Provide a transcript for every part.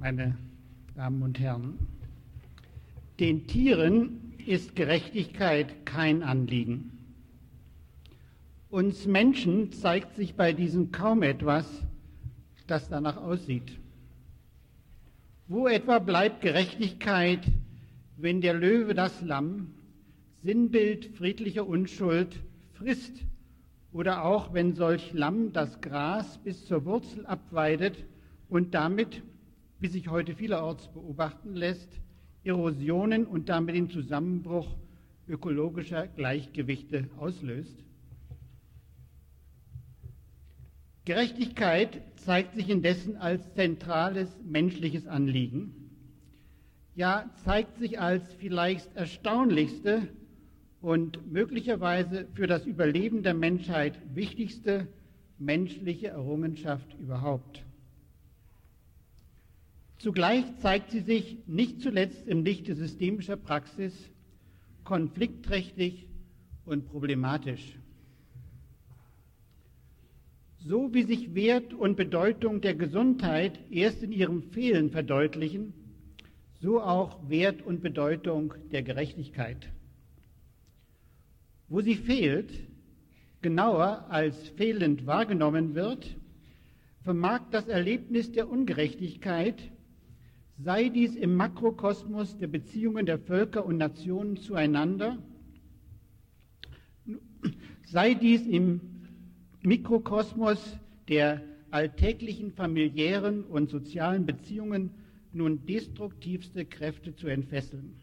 meine Damen und Herren. Den Tieren ist Gerechtigkeit kein Anliegen. Uns Menschen zeigt sich bei diesen kaum etwas, das danach aussieht. Wo etwa bleibt Gerechtigkeit, wenn der Löwe das Lamm, Sinnbild friedlicher Unschuld, frisst oder auch wenn solch Lamm das Gras bis zur Wurzel abweidet und damit, wie sich heute vielerorts beobachten lässt, Erosionen und damit den Zusammenbruch ökologischer Gleichgewichte auslöst? Gerechtigkeit zeigt sich indessen als zentrales menschliches Anliegen, ja zeigt sich als vielleicht erstaunlichste und möglicherweise für das Überleben der Menschheit wichtigste menschliche Errungenschaft überhaupt. Zugleich zeigt sie sich nicht zuletzt im Lichte systemischer Praxis konfliktträchtig und problematisch. So wie sich Wert und Bedeutung der Gesundheit erst in ihrem Fehlen verdeutlichen, so auch Wert und Bedeutung der Gerechtigkeit. Wo sie fehlt, genauer als fehlend wahrgenommen wird, vermag das Erlebnis der Ungerechtigkeit, sei dies im Makrokosmos der Beziehungen der Völker und Nationen zueinander, sei dies im Mikrokosmos der alltäglichen familiären und sozialen Beziehungen nun destruktivste Kräfte zu entfesseln.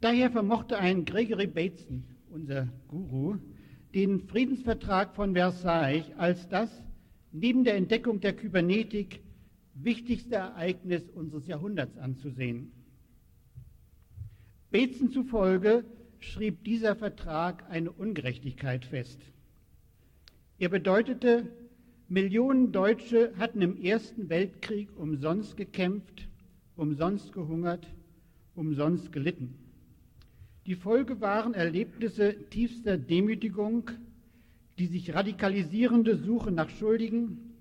Daher vermochte ein Gregory Bateson, unser Guru, den Friedensvertrag von Versailles als das neben der Entdeckung der Kybernetik wichtigste Ereignis unseres Jahrhunderts anzusehen. Bateson zufolge schrieb dieser Vertrag eine Ungerechtigkeit fest. Er bedeutete, Millionen Deutsche hatten im Ersten Weltkrieg umsonst gekämpft, umsonst gehungert, umsonst gelitten. Die Folge waren Erlebnisse tiefster Demütigung, die sich radikalisierende Suche nach Schuldigen,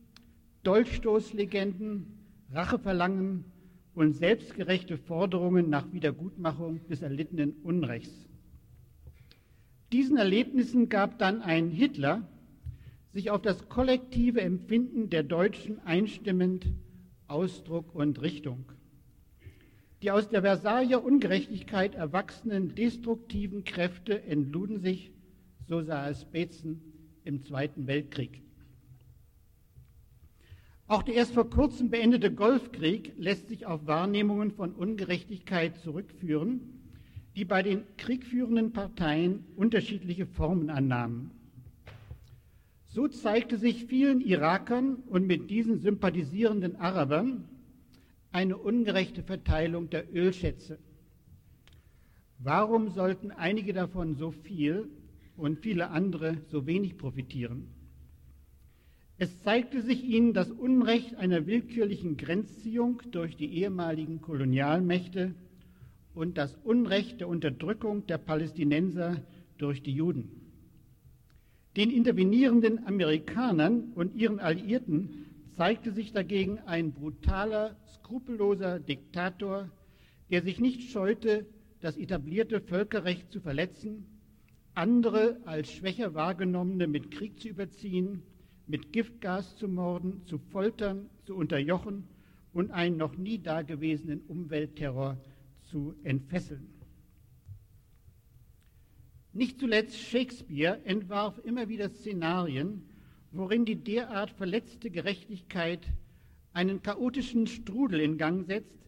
Dolchstoßlegenden, Racheverlangen und selbstgerechte Forderungen nach Wiedergutmachung des erlittenen Unrechts. Diesen Erlebnissen gab dann ein Hitler, sich auf das kollektive Empfinden der Deutschen einstimmend Ausdruck und Richtung. Die aus der Versailler Ungerechtigkeit erwachsenen destruktiven Kräfte entluden sich, so sah es Betzen, im Zweiten Weltkrieg. Auch der erst vor kurzem beendete Golfkrieg lässt sich auf Wahrnehmungen von Ungerechtigkeit zurückführen, die bei den kriegführenden Parteien unterschiedliche Formen annahmen. So zeigte sich vielen Irakern und mit diesen sympathisierenden Arabern eine ungerechte Verteilung der Ölschätze. Warum sollten einige davon so viel und viele andere so wenig profitieren? Es zeigte sich ihnen das Unrecht einer willkürlichen Grenzziehung durch die ehemaligen Kolonialmächte und das Unrecht der Unterdrückung der Palästinenser durch die Juden. Den intervenierenden Amerikanern und ihren Alliierten zeigte sich dagegen ein brutaler, skrupelloser Diktator, der sich nicht scheute, das etablierte Völkerrecht zu verletzen, andere als schwächer wahrgenommene mit Krieg zu überziehen, mit Giftgas zu morden, zu foltern, zu unterjochen und einen noch nie dagewesenen Umweltterror zu entfesseln. Nicht zuletzt Shakespeare entwarf immer wieder Szenarien, worin die derart verletzte Gerechtigkeit einen chaotischen Strudel in Gang setzt,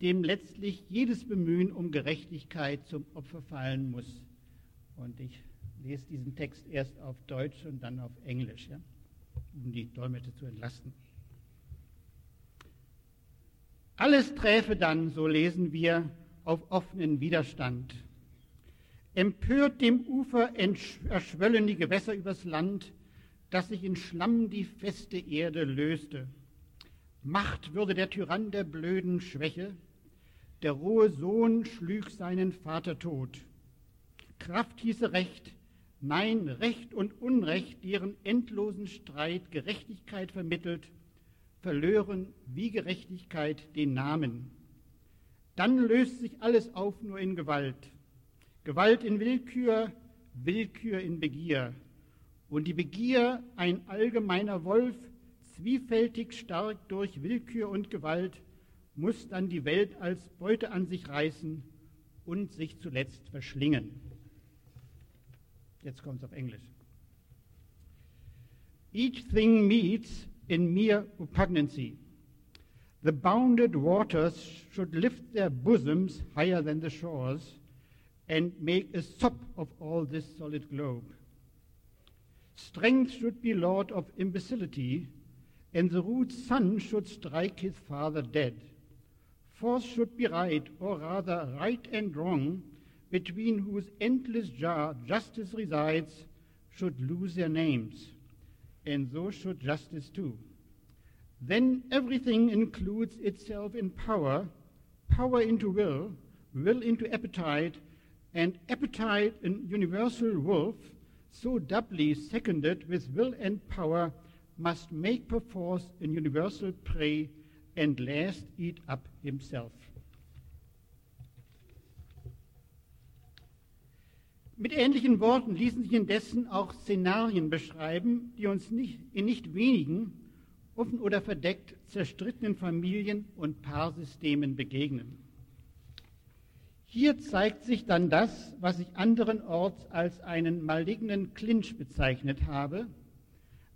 dem letztlich jedes Bemühen um Gerechtigkeit zum Opfer fallen muss. Und ich lese diesen Text erst auf Deutsch und dann auf Englisch, ja, um die Dolmetscher zu entlasten. Alles träfe dann, so lesen wir, auf offenen Widerstand. Empört dem Ufer erschwöllen die Gewässer übers Land, dass sich in Schlamm die feste Erde löste. Macht würde der Tyrann der blöden Schwäche, der rohe Sohn schlüg seinen Vater tot. Kraft hieße Recht, nein, Recht und Unrecht, deren endlosen Streit Gerechtigkeit vermittelt, verlören wie Gerechtigkeit den Namen. Dann löst sich alles auf nur in Gewalt. Gewalt in Willkür, Willkür in Begier. Und die Begier, ein allgemeiner Wolf, zwiefältig stark durch Willkür und Gewalt, muss dann die Welt als Beute an sich reißen und sich zuletzt verschlingen. Jetzt kommt es auf Englisch. Each thing meets in mere repugnancy. The bounded waters should lift their bosoms higher than the shores and make a sop of all this solid globe. Strength should be lord of imbecility, and the rude son should strike his father dead. Force should be right, or rather right and wrong, between whose endless jar justice resides, should lose their names, and so should justice too. Then everything includes itself in power, power into will, will into appetite, and appetite in universal wolf, so doubly seconded with will and power, must make perforce in universal prey and last eat up himself. Mit ähnlichen Worten ließen sich indessen auch Szenarien beschreiben, die uns nicht, in nicht wenigen, offen oder verdeckt, zerstrittenen Familien und Paarsystemen begegnen. Hier zeigt sich dann das, was ich anderenorts als einen malignen Clinch bezeichnet habe,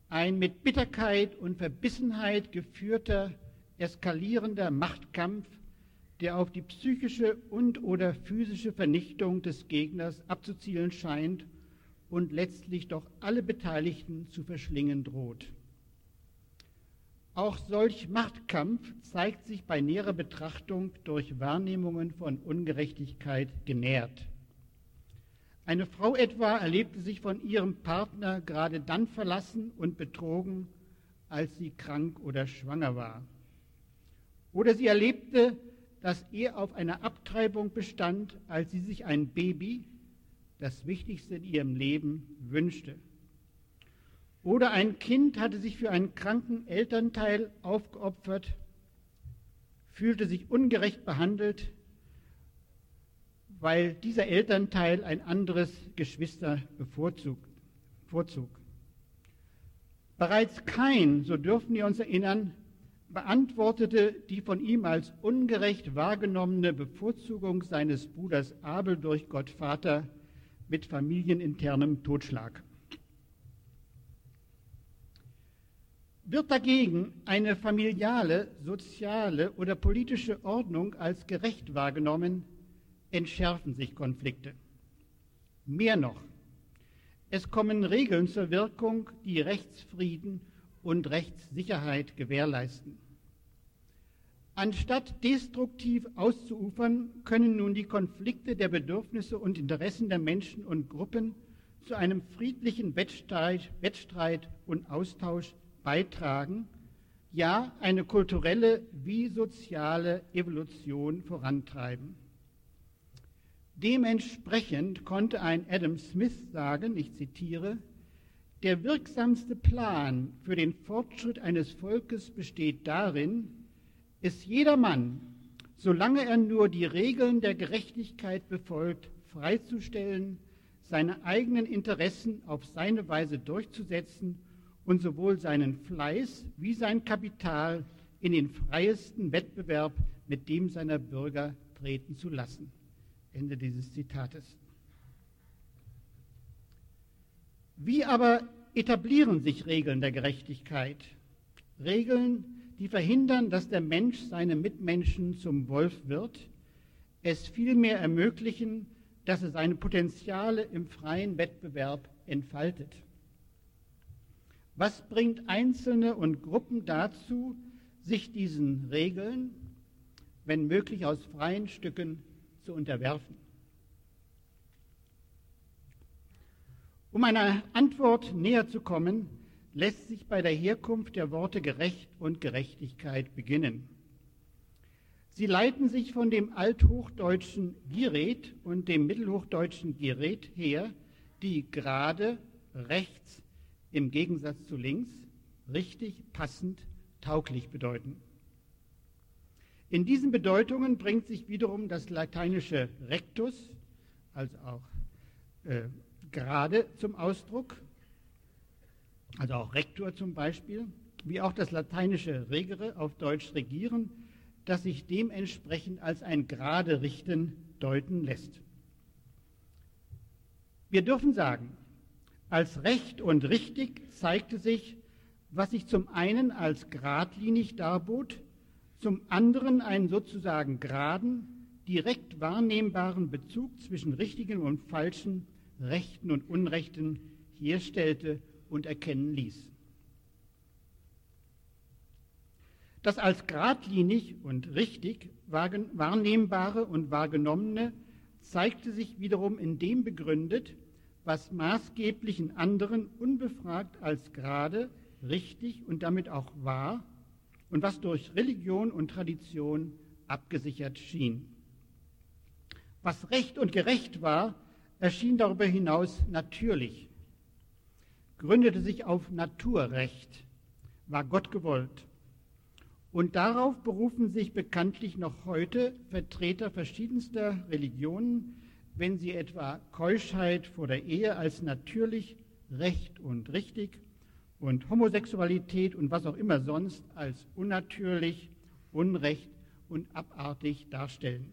ein mit Bitterkeit und Verbissenheit geführter, eskalierender Machtkampf, der auf die psychische und oder physische Vernichtung des Gegners abzuzielen scheint und letztlich doch alle Beteiligten zu verschlingen droht. Auch solch Machtkampf zeigt sich bei näherer Betrachtung durch Wahrnehmungen von Ungerechtigkeit genährt. Eine Frau etwa erlebte sich von ihrem Partner gerade dann verlassen und betrogen, als sie krank oder schwanger war. Oder sie erlebte, dass er auf einer Abtreibung bestand, als sie sich ein Baby, das Wichtigste in ihrem Leben, wünschte. Oder ein Kind hatte sich für einen kranken Elternteil aufgeopfert, fühlte sich ungerecht behandelt, weil dieser Elternteil ein anderes Geschwister bevorzug. Bereits Kain, so dürfen wir uns erinnern, beantwortete die von ihm als ungerecht wahrgenommene Bevorzugung seines Bruders Abel durch Gott Vater mit familieninternem Totschlag. Wird dagegen eine familiale, soziale oder politische Ordnung als gerecht wahrgenommen, entschärfen sich Konflikte. Mehr noch, es kommen Regeln zur Wirkung, die Rechtsfrieden und Rechtssicherheit gewährleisten. Anstatt destruktiv auszuufern, können nun die Konflikte der Bedürfnisse und Interessen der Menschen und Gruppen zu einem friedlichen Wettstreit, Wettstreit und Austausch beitragen, ja eine kulturelle wie soziale Evolution vorantreiben. Dementsprechend konnte ein Adam Smith sagen, ich zitiere, der wirksamste Plan für den Fortschritt eines Volkes besteht darin, es jedermann, solange er nur die Regeln der Gerechtigkeit befolgt, freizustellen, seine eigenen Interessen auf seine Weise durchzusetzen und sowohl seinen Fleiß wie sein Kapital in den freiesten Wettbewerb mit dem seiner Bürger treten zu lassen. Ende dieses Zitates. Wie aber etablieren sich Regeln der Gerechtigkeit? Regeln, die verhindern, dass der Mensch seine Mitmenschen zum Wolf wird, es vielmehr ermöglichen, dass er seine Potenziale im freien Wettbewerb entfaltet. Was bringt Einzelne und Gruppen dazu, sich diesen Regeln, wenn möglich aus freien Stücken, zu unterwerfen? Um einer Antwort näher zu kommen, lässt sich bei der Herkunft der Worte gerecht und Gerechtigkeit beginnen. Sie leiten sich von dem althochdeutschen Giret und dem mittelhochdeutschen Geret her, die gerade, rechts im Gegensatz zu links, richtig, passend, tauglich bedeuten. In diesen Bedeutungen bringt sich wiederum das lateinische rectus, also auch äh, gerade zum Ausdruck, also auch Rektor zum Beispiel, wie auch das lateinische regere, auf Deutsch regieren, das sich dementsprechend als ein gerade richten deuten lässt. Wir dürfen sagen, als recht und richtig zeigte sich, was sich zum einen als geradlinig darbot, zum anderen einen sozusagen geraden, direkt wahrnehmbaren Bezug zwischen richtigen und falschen, rechten und unrechten herstellte und erkennen ließ. Das als geradlinig und richtig wahrnehmbare und wahrgenommene zeigte sich wiederum in dem begründet, was maßgeblich in anderen unbefragt als gerade, richtig und damit auch wahr und was durch Religion und Tradition abgesichert schien. Was recht und gerecht war, erschien darüber hinaus natürlich, gründete sich auf Naturrecht, war Gott gewollt. Und darauf berufen sich bekanntlich noch heute Vertreter verschiedenster Religionen, wenn sie etwa Keuschheit vor der Ehe als natürlich, recht und richtig und Homosexualität und was auch immer sonst als unnatürlich, unrecht und abartig darstellen.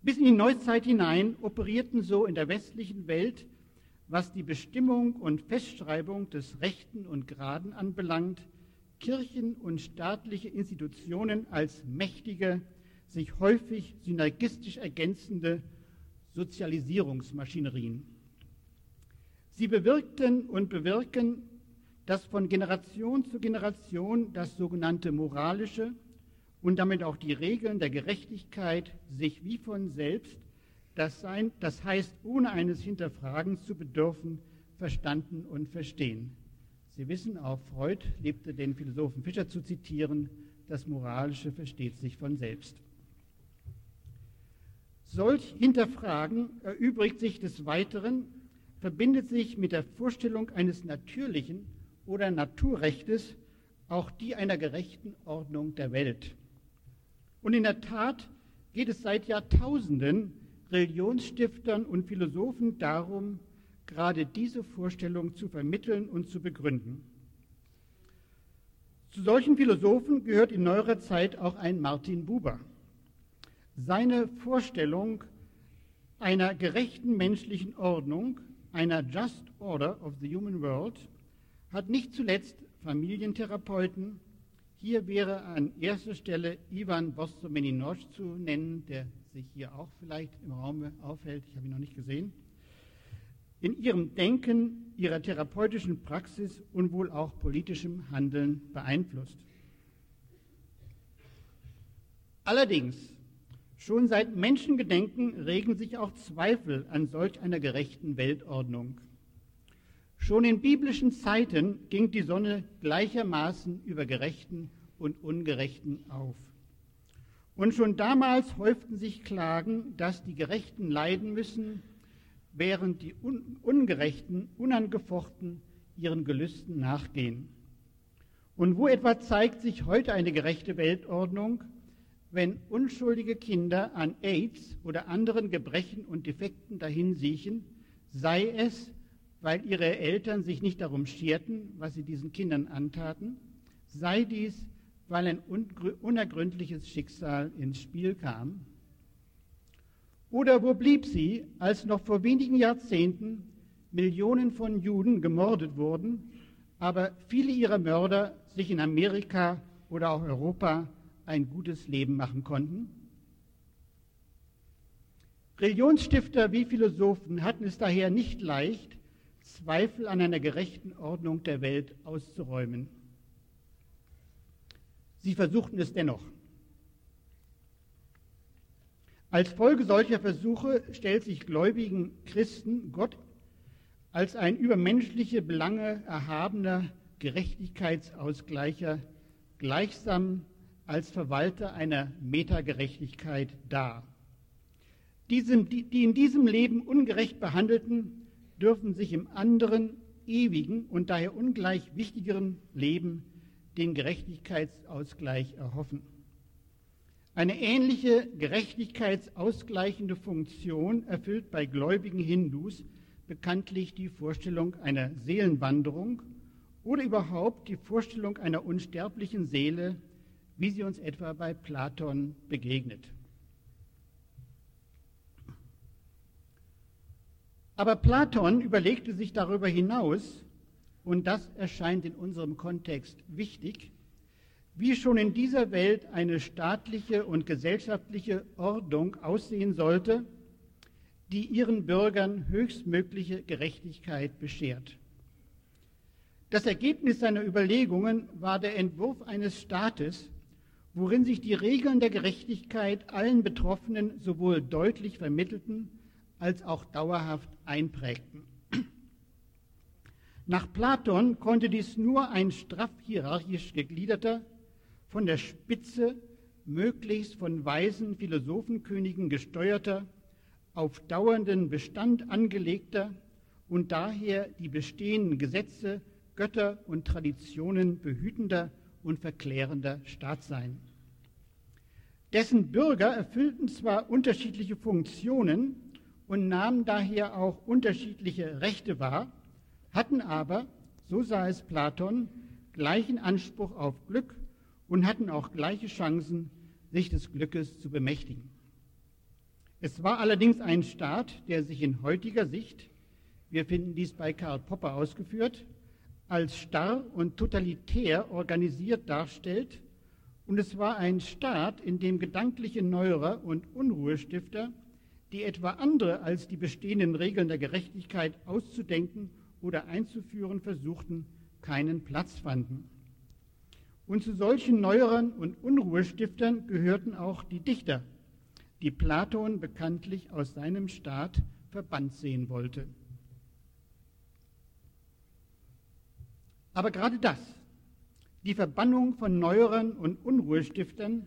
Bis in die Neuzeit hinein operierten so in der westlichen Welt, was die Bestimmung und Festschreibung des Rechten und Geraden anbelangt, Kirchen und staatliche Institutionen als mächtige, sich häufig synergistisch ergänzende Sozialisierungsmaschinerien. Sie bewirkten und bewirken, dass von Generation zu Generation das sogenannte moralische und damit auch die Regeln der Gerechtigkeit sich wie von selbst, das, sein, das heißt ohne eines Hinterfragens zu bedürfen, verstanden und verstehen. Sie wissen, auch Freud lebte den Philosophen Fischer zu zitieren, das Moralische versteht sich von selbst. Solch Hinterfragen erübrigt sich des Weiteren, verbindet sich mit der Vorstellung eines natürlichen oder Naturrechtes auch die einer gerechten Ordnung der Welt. Und in der Tat geht es seit Jahrtausenden Religionsstiftern und Philosophen darum, gerade diese Vorstellung zu vermitteln und zu begründen. Zu solchen Philosophen gehört in neuerer Zeit auch ein Martin Buber. Seine Vorstellung einer gerechten menschlichen Ordnung, einer Just Order of the Human World, hat nicht zuletzt Familientherapeuten, hier wäre an erster Stelle Ivan Bostomeninosch zu nennen, der sich hier auch vielleicht im Raum aufhält, ich habe ihn noch nicht gesehen, in ihrem Denken, ihrer therapeutischen Praxis und wohl auch politischem Handeln beeinflusst. Allerdings, schon seit Menschengedenken regen sich auch Zweifel an solch einer gerechten Weltordnung. Schon in biblischen Zeiten ging die Sonne gleichermaßen über Gerechten und Ungerechten auf. Und schon damals häuften sich Klagen, dass die Gerechten leiden müssen, während die Ungerechten unangefochten ihren Gelüsten nachgehen. Und wo etwa zeigt sich heute eine gerechte Weltordnung, wenn unschuldige Kinder an AIDS oder anderen Gebrechen und Defekten dahinsiechen, sei es, weil ihre Eltern sich nicht darum scherten, was sie diesen Kindern antaten, sei dies, weil ein unergründliches Schicksal ins Spiel kam, oder wo blieb sie, als noch vor wenigen Jahrzehnten Millionen von Juden gemordet wurden, aber viele ihrer Mörder sich in Amerika oder auch Europa ein gutes Leben machen konnten? Religionsstifter wie Philosophen hatten es daher nicht leicht, Zweifel an einer gerechten Ordnung der Welt auszuräumen. Sie versuchten es dennoch. Als Folge solcher Versuche stellt sich gläubigen Christen Gott als ein über menschliche Belange erhabener Gerechtigkeitsausgleicher gleichsam als Verwalter einer Metagerechtigkeit dar. Diesem, die, die in diesem Leben ungerecht behandelten, dürfen sich im anderen, ewigen und daher ungleich wichtigeren Leben den Gerechtigkeitsausgleich erhoffen. Eine ähnliche gerechtigkeitsausgleichende Funktion erfüllt bei gläubigen Hindus bekanntlich die Vorstellung einer Seelenwanderung oder überhaupt die Vorstellung einer unsterblichen Seele, wie sie uns etwa bei Platon begegnet. Aber Platon überlegte sich darüber hinaus, und das erscheint in unserem Kontext wichtig, wie schon in dieser Welt eine staatliche und gesellschaftliche Ordnung aussehen sollte, die ihren Bürgern höchstmögliche Gerechtigkeit beschert. Das Ergebnis seiner Überlegungen war der Entwurf eines Staates, worin sich die Regeln der Gerechtigkeit allen Betroffenen sowohl deutlich vermittelten als auch dauerhaft einprägten. Nach Platon konnte dies nur ein straff hierarchisch gegliederter, von der Spitze möglichst von weisen Philosophenkönigen gesteuerter, auf dauernden Bestand angelegter und daher die bestehenden Gesetze, Götter und Traditionen behütender und verklärender Staat sein. Dessen Bürger erfüllten zwar unterschiedliche Funktionen und nahmen daher auch unterschiedliche Rechte wahr, hatten aber, so sah es Platon, gleichen Anspruch auf Glück und hatten auch gleiche Chancen, sich des Glückes zu bemächtigen. Es war allerdings ein Staat, der sich in heutiger Sicht, wir finden dies bei Karl Popper ausgeführt, als starr und totalitär organisiert darstellt, und es war ein Staat, in dem gedankliche Neuerer und Unruhestifter, die etwa andere als die bestehenden Regeln der Gerechtigkeit auszudenken oder einzuführen versuchten, keinen Platz fanden. Und zu solchen Neuerern und Unruhestiftern gehörten auch die Dichter, die Platon bekanntlich aus seinem Staat verbannt sehen wollte. Aber gerade das, die Verbannung von Neuerern und Unruhestiftern,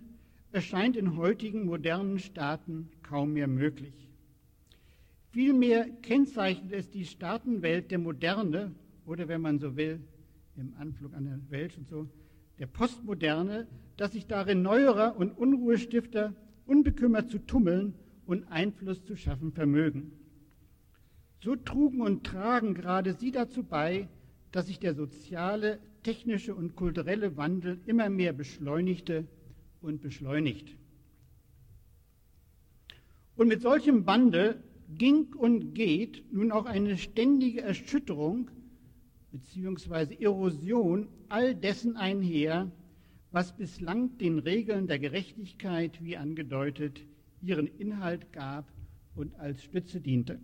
erscheint in heutigen modernen Staaten kaum mehr möglich. Vielmehr kennzeichnet es die Staatenwelt der Moderne oder wenn man so will, im Anflug an der Welt und so, der Postmoderne, dass sich darin Neuerer und Unruhestifter unbekümmert zu tummeln und Einfluss zu schaffen vermögen. So trugen und tragen gerade sie dazu bei, dass sich der soziale, technische und kulturelle Wandel immer mehr beschleunigte und beschleunigt. Und mit solchem Wandel ging und geht nun auch eine ständige Erschütterung bzw. Erosion all dessen einher, was bislang den Regeln der Gerechtigkeit, wie angedeutet, ihren Inhalt gab und als Stütze diente.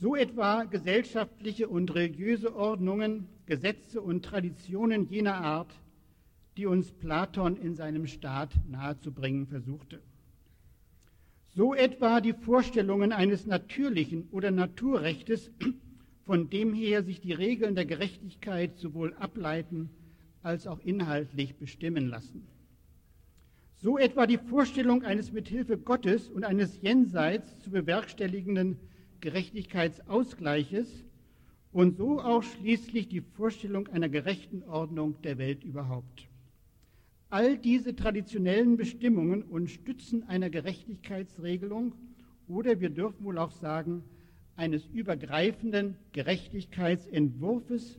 So etwa gesellschaftliche und religiöse Ordnungen, Gesetze und Traditionen jener Art, die uns Platon in seinem Staat nahezubringen versuchte. So etwa die Vorstellungen eines natürlichen oder Naturrechtes, von dem her sich die Regeln der Gerechtigkeit sowohl ableiten als auch inhaltlich bestimmen lassen. So etwa die Vorstellung eines mithilfe Gottes und eines jenseits zu bewerkstelligenden Gerechtigkeitsausgleiches und so auch schließlich die Vorstellung einer gerechten Ordnung der Welt überhaupt. All diese traditionellen Bestimmungen und Stützen einer Gerechtigkeitsregelung oder wir dürfen wohl auch sagen, eines übergreifenden Gerechtigkeitsentwurfs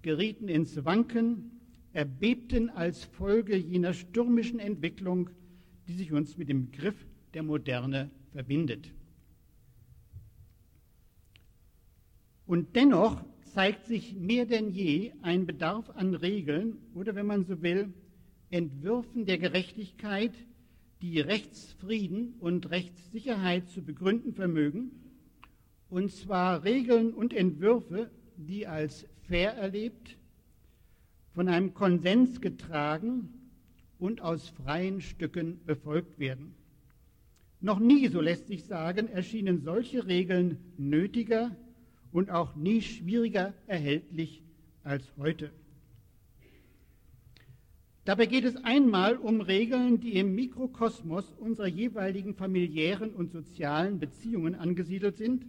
gerieten ins Wanken, erbebten als Folge jener stürmischen Entwicklung, die sich uns mit dem Begriff der Moderne verbindet. Und dennoch zeigt sich mehr denn je ein Bedarf an Regeln oder, wenn man so will, Entwürfen der Gerechtigkeit, die Rechtsfrieden und Rechtssicherheit zu begründen vermögen, und zwar Regeln und Entwürfe, die als fair erlebt, von einem Konsens getragen und aus freien Stücken befolgt werden. Noch nie, so lässt sich sagen, erschienen solche Regeln nötiger und auch nie schwieriger erhältlich als heute. Dabei geht es einmal um Regeln, die im Mikrokosmos unserer jeweiligen familiären und sozialen Beziehungen angesiedelt sind,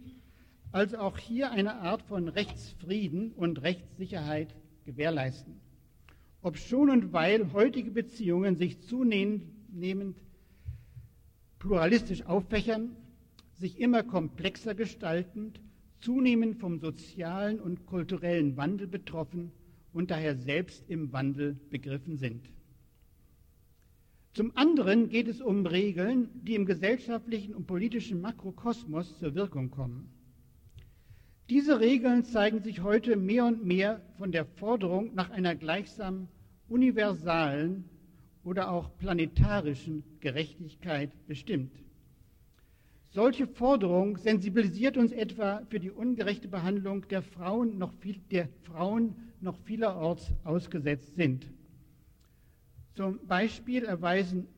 also auch hier eine Art von Rechtsfrieden und Rechtssicherheit gewährleisten. ob schon und weil heutige Beziehungen sich zunehmend pluralistisch auffächern, sich immer komplexer gestaltend, zunehmend vom sozialen und kulturellen Wandel betroffen und daher selbst im Wandel begriffen sind. Zum anderen geht es um Regeln, die im gesellschaftlichen und politischen Makrokosmos zur Wirkung kommen. Diese Regeln zeigen sich heute mehr und mehr von der Forderung nach einer gleichsam universalen oder auch planetarischen Gerechtigkeit bestimmt. Solche Forderung sensibilisiert uns etwa für die ungerechte Behandlung der Frauen, noch viel, der Frauen noch vielerorts ausgesetzt sind. Zum Beispiel erweisen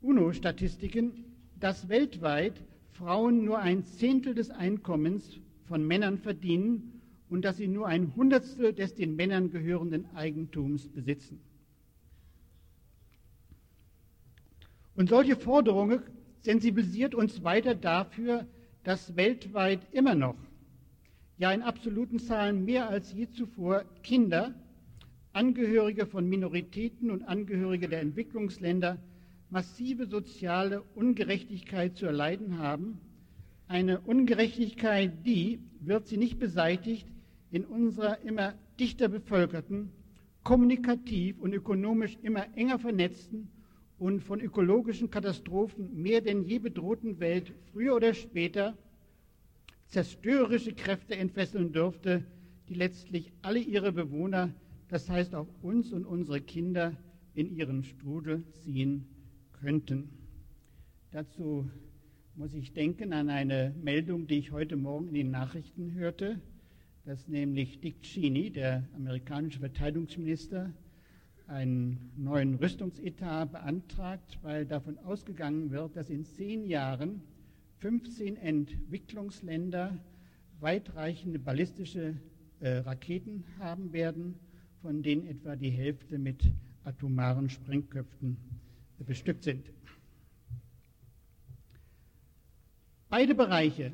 UNO-Statistiken, dass weltweit Frauen nur ein Zehntel des Einkommens von Männern verdienen und dass sie nur ein Hundertstel des den Männern gehörenden Eigentums besitzen. Und solche Forderungen sensibilisiert uns weiter dafür, dass weltweit immer noch, ja in absoluten Zahlen mehr als je zuvor, Kinder Angehörige von Minoritäten und Angehörige der Entwicklungsländer massive soziale Ungerechtigkeit zu erleiden haben. Eine Ungerechtigkeit, die, wird sie nicht beseitigt, in unserer immer dichter bevölkerten, kommunikativ und ökonomisch immer enger vernetzten und von ökologischen Katastrophen mehr denn je bedrohten Welt früher oder später zerstörerische Kräfte entfesseln dürfte, die letztlich alle ihre Bewohner das heißt auch uns und unsere Kinder in ihren Strudel ziehen könnten. Dazu muss ich denken an eine Meldung, die ich heute Morgen in den Nachrichten hörte, dass nämlich Dick Cheney, der amerikanische Verteidigungsminister, einen neuen Rüstungsetat beantragt, weil davon ausgegangen wird, dass in zehn Jahren 15 Entwicklungsländer weitreichende ballistische äh, Raketen haben werden von denen etwa die Hälfte mit atomaren Sprengköpfen bestückt sind. Beide Bereiche,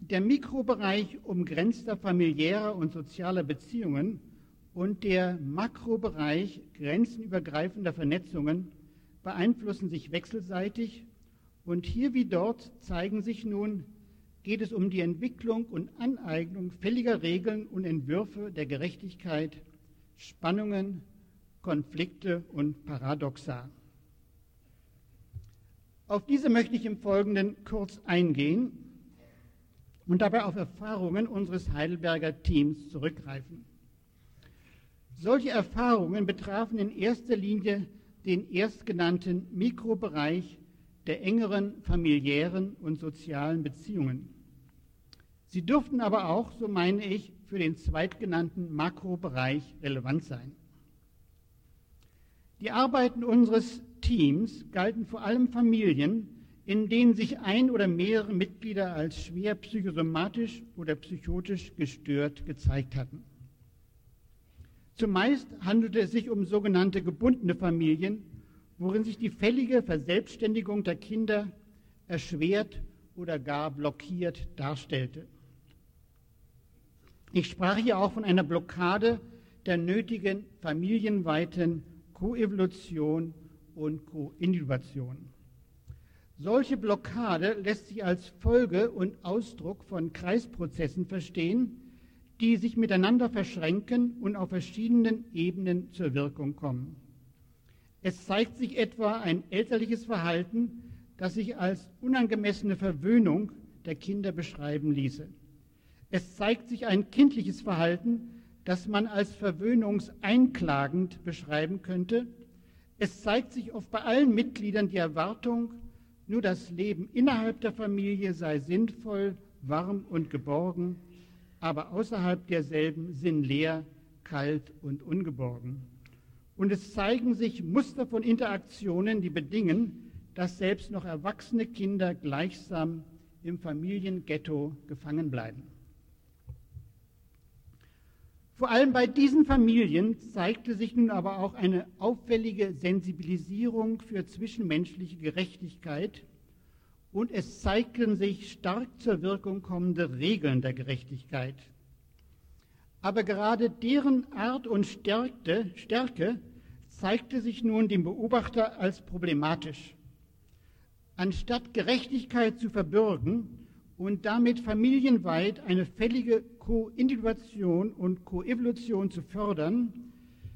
der Mikrobereich umgrenzter familiärer und sozialer Beziehungen und der Makrobereich grenzenübergreifender Vernetzungen, beeinflussen sich wechselseitig und hier wie dort zeigen sich nun, geht es um die Entwicklung und Aneignung fälliger Regeln und Entwürfe der Gerechtigkeit Spannungen, Konflikte und Paradoxa. Auf diese möchte ich im Folgenden kurz eingehen und dabei auf Erfahrungen unseres Heidelberger Teams zurückgreifen. Solche Erfahrungen betrafen in erster Linie den erstgenannten Mikrobereich der engeren familiären und sozialen Beziehungen. Sie dürften aber auch, so meine ich, für den zweitgenannten Makrobereich relevant sein. Die Arbeiten unseres Teams galten vor allem Familien, in denen sich ein oder mehrere Mitglieder als schwer psychosomatisch oder psychotisch gestört gezeigt hatten. Zumeist handelte es sich um sogenannte gebundene Familien, worin sich die fällige Verselbstständigung der Kinder erschwert oder gar blockiert darstellte. Ich sprach hier auch von einer Blockade der nötigen familienweiten Koevolution und Koindividuation. Solche Blockade lässt sich als Folge und Ausdruck von Kreisprozessen verstehen, die sich miteinander verschränken und auf verschiedenen Ebenen zur Wirkung kommen. Es zeigt sich etwa ein elterliches Verhalten, das sich als unangemessene Verwöhnung der Kinder beschreiben ließe. Es zeigt sich ein kindliches Verhalten, das man als verwöhnungseinklagend beschreiben könnte. Es zeigt sich oft bei allen Mitgliedern die Erwartung, nur das Leben innerhalb der Familie sei sinnvoll, warm und geborgen, aber außerhalb derselben sinnleer, kalt und ungeborgen. Und es zeigen sich Muster von Interaktionen, die bedingen, dass selbst noch erwachsene Kinder gleichsam im Familienghetto gefangen bleiben. Vor allem bei diesen Familien zeigte sich nun aber auch eine auffällige Sensibilisierung für zwischenmenschliche Gerechtigkeit und es zeigten sich stark zur Wirkung kommende Regeln der Gerechtigkeit. Aber gerade deren Art und Stärke, Stärke zeigte sich nun dem Beobachter als problematisch. Anstatt Gerechtigkeit zu verbürgen und damit familienweit eine fällige Koindividuation und Koevolution zu fördern,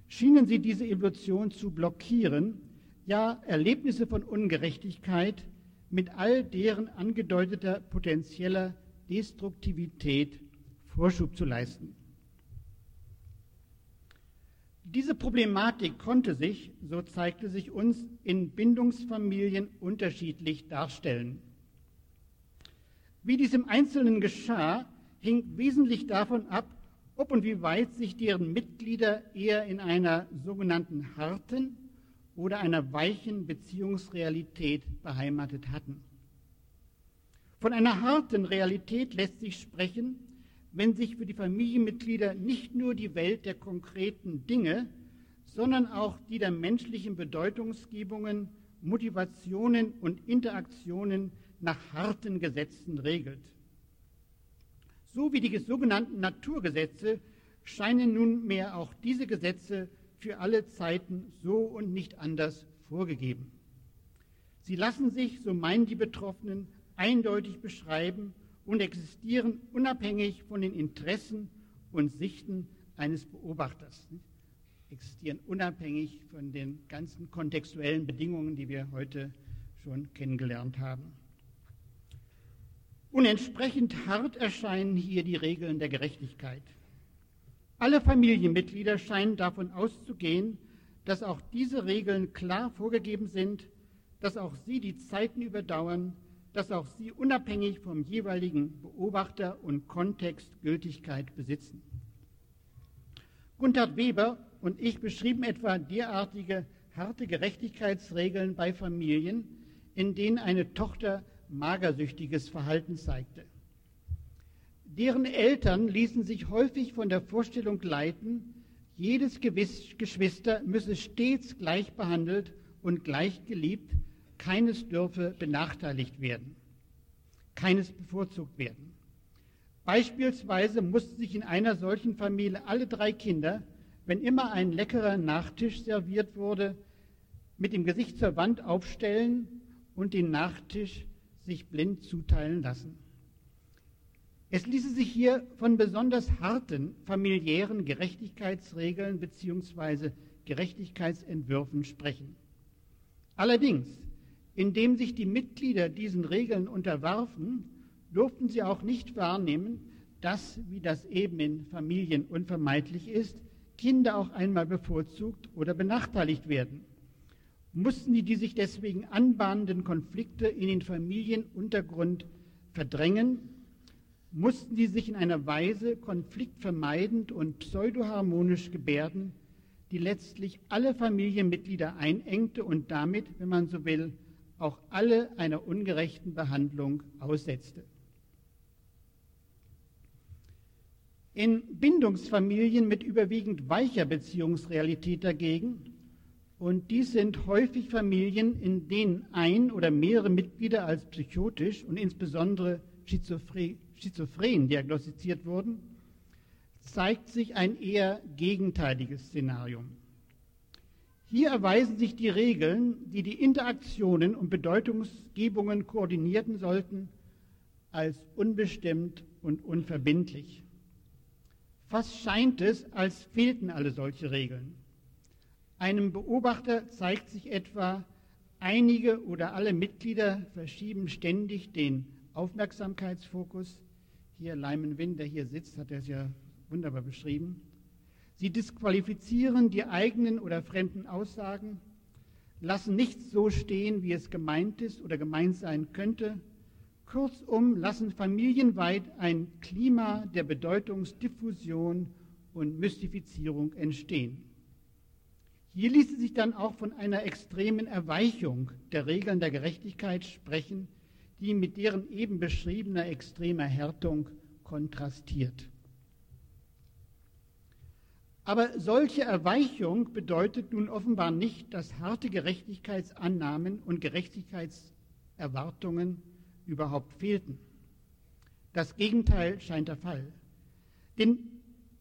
schienen sie diese Evolution zu blockieren, ja Erlebnisse von Ungerechtigkeit mit all deren angedeuteter potenzieller Destruktivität Vorschub zu leisten. Diese Problematik konnte sich, so zeigte sich uns, in Bindungsfamilien unterschiedlich darstellen. Wie dies im Einzelnen geschah, hing wesentlich davon ab, ob und wie weit sich deren Mitglieder eher in einer sogenannten harten oder einer weichen Beziehungsrealität beheimatet hatten. Von einer harten Realität lässt sich sprechen, wenn sich für die Familienmitglieder nicht nur die Welt der konkreten Dinge, sondern auch die der menschlichen Bedeutungsgebungen, Motivationen und Interaktionen nach harten Gesetzen regelt. So wie die sogenannten Naturgesetze scheinen nunmehr auch diese Gesetze für alle Zeiten so und nicht anders vorgegeben. Sie lassen sich, so meinen die Betroffenen, eindeutig beschreiben und existieren unabhängig von den Interessen und Sichten eines Beobachters. Existieren unabhängig von den ganzen kontextuellen Bedingungen, die wir heute schon kennengelernt haben. Und entsprechend hart erscheinen hier die Regeln der Gerechtigkeit. Alle Familienmitglieder scheinen davon auszugehen, dass auch diese Regeln klar vorgegeben sind, dass auch sie die Zeiten überdauern, dass auch sie unabhängig vom jeweiligen Beobachter und Kontext Gültigkeit besitzen. Gunther Weber und ich beschrieben etwa derartige harte Gerechtigkeitsregeln bei Familien, in denen eine Tochter magersüchtiges Verhalten zeigte. Deren Eltern ließen sich häufig von der Vorstellung leiten, jedes Geschwister müsse stets gleich behandelt und gleich geliebt, keines dürfe benachteiligt werden, keines bevorzugt werden. Beispielsweise mussten sich in einer solchen Familie alle drei Kinder, wenn immer ein leckerer Nachtisch serviert wurde, mit dem Gesicht zur Wand aufstellen und den Nachtisch sich blind zuteilen lassen. Es ließe sich hier von besonders harten familiären Gerechtigkeitsregeln bzw. Gerechtigkeitsentwürfen sprechen. Allerdings, indem sich die Mitglieder diesen Regeln unterwarfen, durften sie auch nicht wahrnehmen, dass, wie das eben in Familien unvermeidlich ist, Kinder auch einmal bevorzugt oder benachteiligt werden mussten die, die sich deswegen anbahnenden Konflikte in den Familienuntergrund verdrängen, mussten die sich in einer Weise konfliktvermeidend und pseudoharmonisch gebärden, die letztlich alle Familienmitglieder einengte und damit, wenn man so will, auch alle einer ungerechten Behandlung aussetzte. In Bindungsfamilien mit überwiegend weicher Beziehungsrealität dagegen und dies sind häufig Familien, in denen ein oder mehrere Mitglieder als psychotisch und insbesondere schizophren diagnostiziert wurden, zeigt sich ein eher gegenteiliges Szenario. Hier erweisen sich die Regeln, die die Interaktionen und Bedeutungsgebungen koordinierten sollten, als unbestimmt und unverbindlich. Fast scheint es, als fehlten alle solche Regeln. Einem Beobachter zeigt sich etwa, einige oder alle Mitglieder verschieben ständig den Aufmerksamkeitsfokus. Hier Lyman Wynn, der hier sitzt, hat das ja wunderbar beschrieben. Sie disqualifizieren die eigenen oder fremden Aussagen, lassen nichts so stehen, wie es gemeint ist oder gemeint sein könnte. Kurzum lassen familienweit ein Klima der Bedeutungsdiffusion und Mystifizierung entstehen. Hier ließe sich dann auch von einer extremen Erweichung der Regeln der Gerechtigkeit sprechen, die mit deren eben beschriebener extremer Härtung kontrastiert. Aber solche Erweichung bedeutet nun offenbar nicht, dass harte Gerechtigkeitsannahmen und Gerechtigkeitserwartungen überhaupt fehlten. Das Gegenteil scheint der Fall. Denn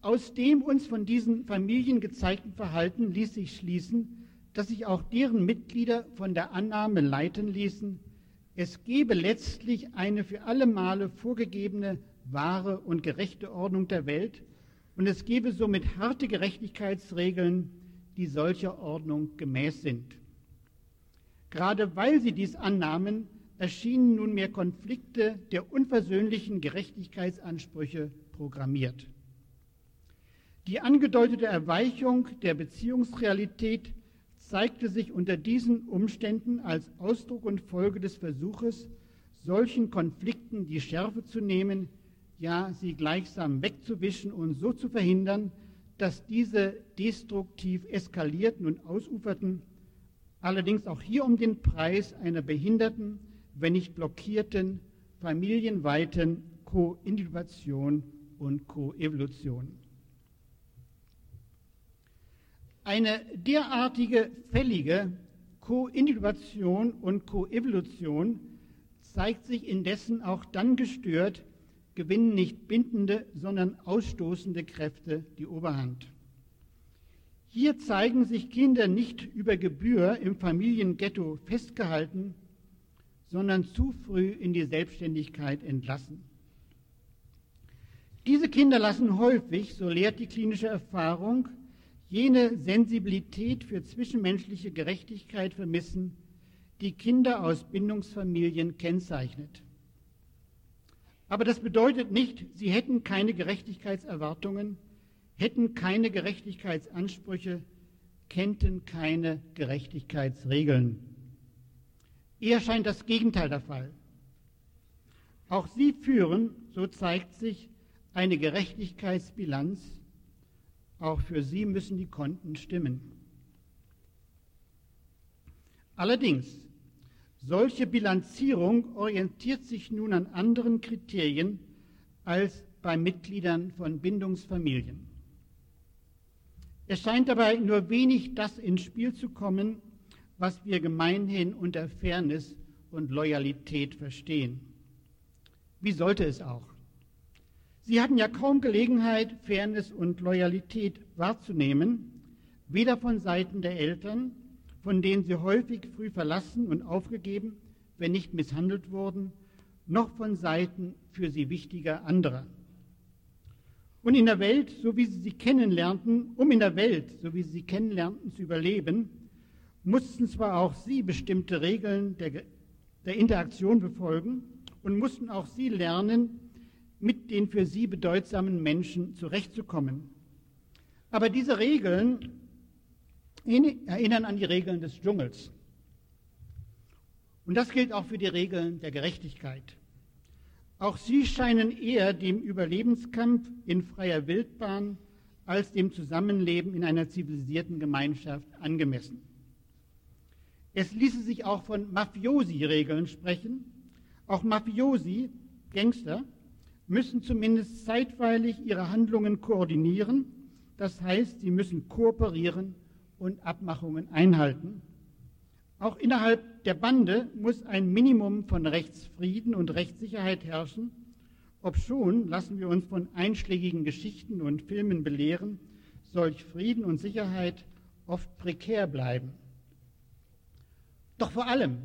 aus dem uns von diesen Familien gezeigten Verhalten ließ sich schließen, dass sich auch deren Mitglieder von der Annahme leiten ließen, es gebe letztlich eine für alle Male vorgegebene wahre und gerechte Ordnung der Welt und es gebe somit harte Gerechtigkeitsregeln, die solcher Ordnung gemäß sind. Gerade weil sie dies annahmen, erschienen nunmehr Konflikte der unversöhnlichen Gerechtigkeitsansprüche programmiert. Die angedeutete Erweichung der Beziehungsrealität zeigte sich unter diesen Umständen als Ausdruck und Folge des Versuches, solchen Konflikten die Schärfe zu nehmen, ja sie gleichsam wegzuwischen und so zu verhindern, dass diese destruktiv eskalierten und ausuferten, allerdings auch hier um den Preis einer behinderten, wenn nicht blockierten, familienweiten Koindividuation und Koevolution. Eine derartige fällige Koindividuation und Koevolution zeigt sich indessen auch dann gestört, gewinnen nicht bindende, sondern ausstoßende Kräfte die Oberhand. Hier zeigen sich Kinder nicht über Gebühr im Familienghetto festgehalten, sondern zu früh in die Selbstständigkeit entlassen. Diese Kinder lassen häufig, so lehrt die klinische Erfahrung, jene Sensibilität für zwischenmenschliche Gerechtigkeit vermissen, die Kinder aus Bindungsfamilien kennzeichnet. Aber das bedeutet nicht, sie hätten keine Gerechtigkeitserwartungen, hätten keine Gerechtigkeitsansprüche, kennten keine Gerechtigkeitsregeln. Eher scheint das Gegenteil der Fall. Auch sie führen, so zeigt sich, eine Gerechtigkeitsbilanz, auch für sie müssen die Konten stimmen. Allerdings, solche Bilanzierung orientiert sich nun an anderen Kriterien als bei Mitgliedern von Bindungsfamilien. Es scheint dabei nur wenig das ins Spiel zu kommen, was wir gemeinhin unter Fairness und Loyalität verstehen. Wie sollte es auch? Sie hatten ja kaum Gelegenheit, Fairness und Loyalität wahrzunehmen, weder von Seiten der Eltern, von denen sie häufig früh verlassen und aufgegeben, wenn nicht misshandelt wurden, noch von Seiten für sie wichtiger anderer. Und in der Welt, so wie sie sie kennenlernten, um in der Welt, so wie sie sie kennenlernten, zu überleben, mussten zwar auch sie bestimmte Regeln der, der Interaktion befolgen und mussten auch sie lernen, mit den für sie bedeutsamen Menschen zurechtzukommen. Aber diese Regeln erinnern an die Regeln des Dschungels. Und das gilt auch für die Regeln der Gerechtigkeit. Auch sie scheinen eher dem Überlebenskampf in freier Wildbahn als dem Zusammenleben in einer zivilisierten Gemeinschaft angemessen. Es ließe sich auch von Mafiosi-Regeln sprechen. Auch Mafiosi, Gangster, müssen zumindest zeitweilig ihre Handlungen koordinieren. Das heißt, sie müssen kooperieren und Abmachungen einhalten. Auch innerhalb der Bande muss ein Minimum von Rechtsfrieden und Rechtssicherheit herrschen. Obschon, lassen wir uns von einschlägigen Geschichten und Filmen belehren, solch Frieden und Sicherheit oft prekär bleiben. Doch vor allem,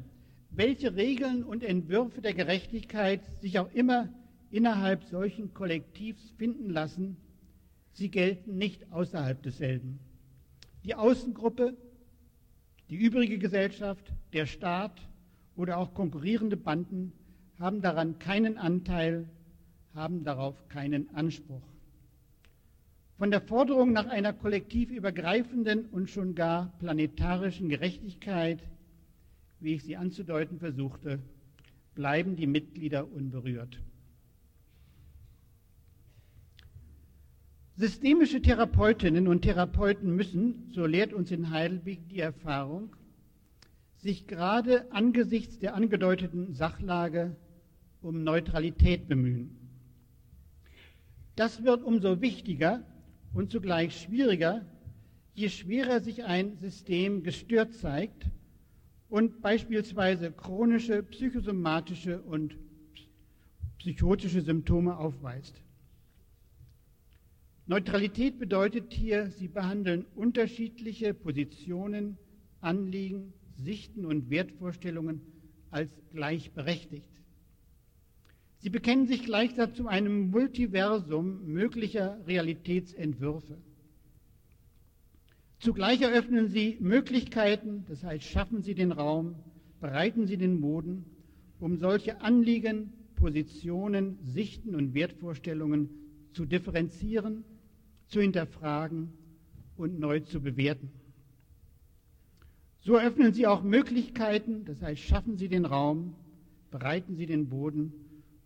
welche Regeln und Entwürfe der Gerechtigkeit sich auch immer innerhalb solchen Kollektivs finden lassen, sie gelten nicht außerhalb desselben. Die Außengruppe, die übrige Gesellschaft, der Staat oder auch konkurrierende Banden haben daran keinen Anteil, haben darauf keinen Anspruch. Von der Forderung nach einer kollektivübergreifenden und schon gar planetarischen Gerechtigkeit, wie ich sie anzudeuten versuchte, bleiben die Mitglieder unberührt. Systemische Therapeutinnen und Therapeuten müssen, so lehrt uns in Heidelberg die Erfahrung, sich gerade angesichts der angedeuteten Sachlage um Neutralität bemühen. Das wird umso wichtiger und zugleich schwieriger, je schwerer sich ein System gestört zeigt und beispielsweise chronische psychosomatische und psychotische Symptome aufweist. Neutralität bedeutet hier, sie behandeln unterschiedliche Positionen Anliegen, Sichten und Wertvorstellungen als gleichberechtigt. Sie bekennen sich gleichsam zu einem Multiversum möglicher Realitätsentwürfe. Zugleich eröffnen sie Möglichkeiten, das heißt schaffen sie den Raum, bereiten sie den Boden, um solche Anliegen, Positionen, Sichten und Wertvorstellungen zu differenzieren, zu hinterfragen und neu zu bewerten. So eröffnen sie auch Möglichkeiten, das heißt schaffen sie den Raum, bereiten sie den Boden,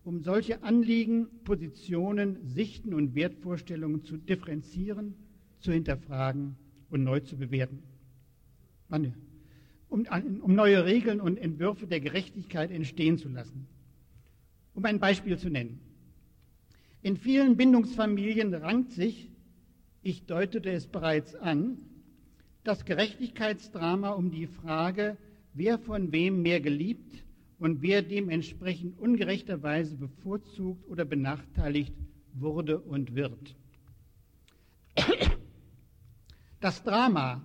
um solche Anliegen, Positionen, Sichten und Wertvorstellungen zu differenzieren, zu hinterfragen und neu zu bewerten. Um, um neue Regeln und Entwürfe der Gerechtigkeit entstehen zu lassen. Um ein Beispiel zu nennen. In vielen Bindungsfamilien rankt sich, ich deutete es bereits an, das Gerechtigkeitsdrama um die Frage, wer von wem mehr geliebt und wer dementsprechend ungerechterweise bevorzugt oder benachteiligt wurde und wird. Das Drama,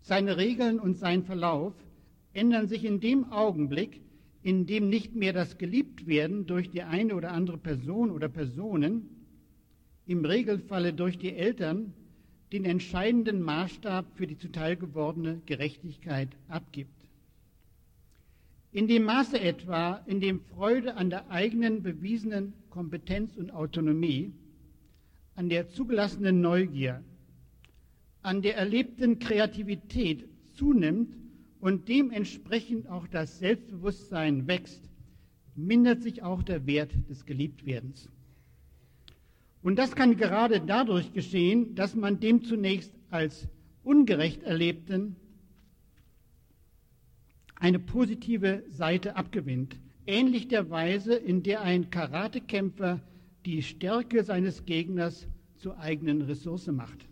seine Regeln und sein Verlauf ändern sich in dem Augenblick, in dem nicht mehr das Geliebtwerden durch die eine oder andere Person oder Personen, im Regelfalle durch die Eltern, den entscheidenden Maßstab für die zuteil gewordene Gerechtigkeit abgibt. In dem Maße etwa, in dem Freude an der eigenen bewiesenen Kompetenz und Autonomie, an der zugelassenen Neugier, an der erlebten Kreativität zunimmt und dementsprechend auch das Selbstbewusstsein wächst, mindert sich auch der Wert des Geliebtwerdens. Und das kann gerade dadurch geschehen, dass man dem zunächst als ungerecht Erlebten eine positive Seite abgewinnt, ähnlich der Weise, in der ein Karatekämpfer die Stärke seines Gegners zur eigenen Ressource macht.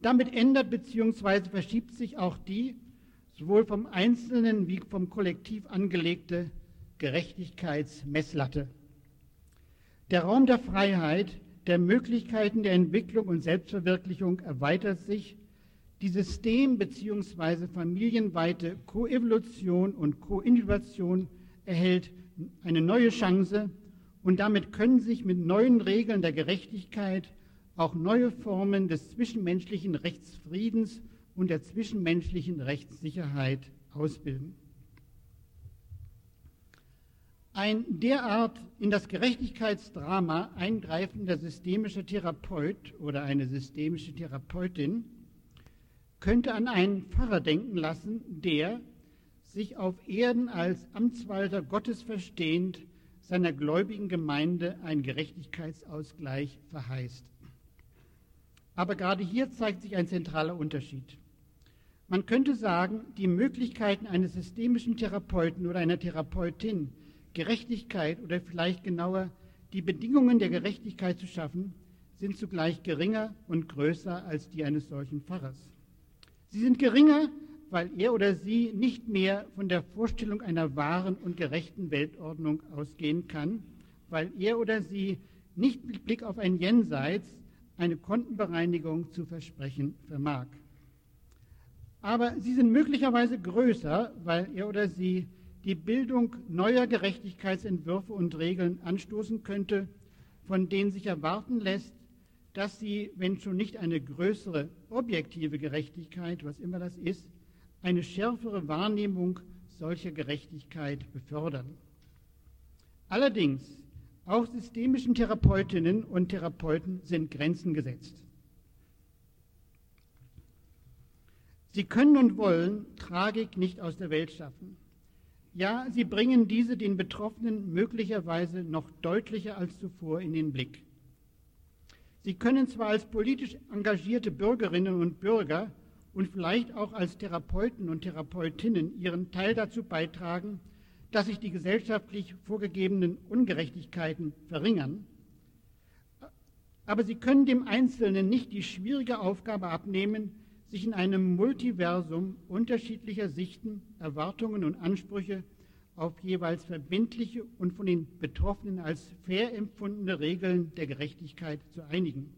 Damit ändert bzw. verschiebt sich auch die sowohl vom Einzelnen wie vom Kollektiv angelegte Gerechtigkeitsmesslatte. Der Raum der Freiheit, der Möglichkeiten der Entwicklung und Selbstverwirklichung erweitert sich die System- bzw. familienweite Koevolution und Koinnovation erhält eine neue Chance und damit können sich mit neuen Regeln der Gerechtigkeit auch neue Formen des zwischenmenschlichen Rechtsfriedens und der zwischenmenschlichen Rechtssicherheit ausbilden. Ein derart in das Gerechtigkeitsdrama eingreifender systemischer Therapeut oder eine systemische Therapeutin könnte an einen Pfarrer denken lassen, der, sich auf Erden als Amtswalter Gottes verstehend, seiner gläubigen Gemeinde einen Gerechtigkeitsausgleich verheißt. Aber gerade hier zeigt sich ein zentraler Unterschied. Man könnte sagen, die Möglichkeiten eines systemischen Therapeuten oder einer Therapeutin, Gerechtigkeit oder vielleicht genauer die Bedingungen der Gerechtigkeit zu schaffen, sind zugleich geringer und größer als die eines solchen Pfarrers. Sie sind geringer, weil er oder sie nicht mehr von der Vorstellung einer wahren und gerechten Weltordnung ausgehen kann, weil er oder sie nicht mit Blick auf ein Jenseits eine Kontenbereinigung zu versprechen vermag. Aber sie sind möglicherweise größer, weil er oder sie die Bildung neuer Gerechtigkeitsentwürfe und Regeln anstoßen könnte, von denen sich erwarten lässt, dass sie, wenn schon nicht eine größere objektive Gerechtigkeit, was immer das ist, eine schärfere Wahrnehmung solcher Gerechtigkeit befördern. Allerdings, auch systemischen Therapeutinnen und Therapeuten sind Grenzen gesetzt. Sie können und wollen Tragik nicht aus der Welt schaffen. Ja, sie bringen diese den Betroffenen möglicherweise noch deutlicher als zuvor in den Blick. Sie können zwar als politisch engagierte Bürgerinnen und Bürger und vielleicht auch als Therapeuten und Therapeutinnen ihren Teil dazu beitragen, dass sich die gesellschaftlich vorgegebenen Ungerechtigkeiten verringern, aber sie können dem Einzelnen nicht die schwierige Aufgabe abnehmen, sich in einem Multiversum unterschiedlicher Sichten, Erwartungen und Ansprüche auf jeweils verbindliche und von den Betroffenen als fair empfundene Regeln der Gerechtigkeit zu einigen.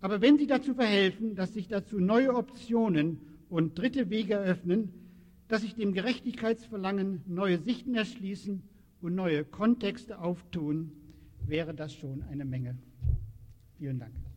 Aber wenn sie dazu verhelfen, dass sich dazu neue Optionen und dritte Wege eröffnen, dass sich dem Gerechtigkeitsverlangen neue Sichten erschließen und neue Kontexte auftun, wäre das schon eine Menge. Vielen Dank.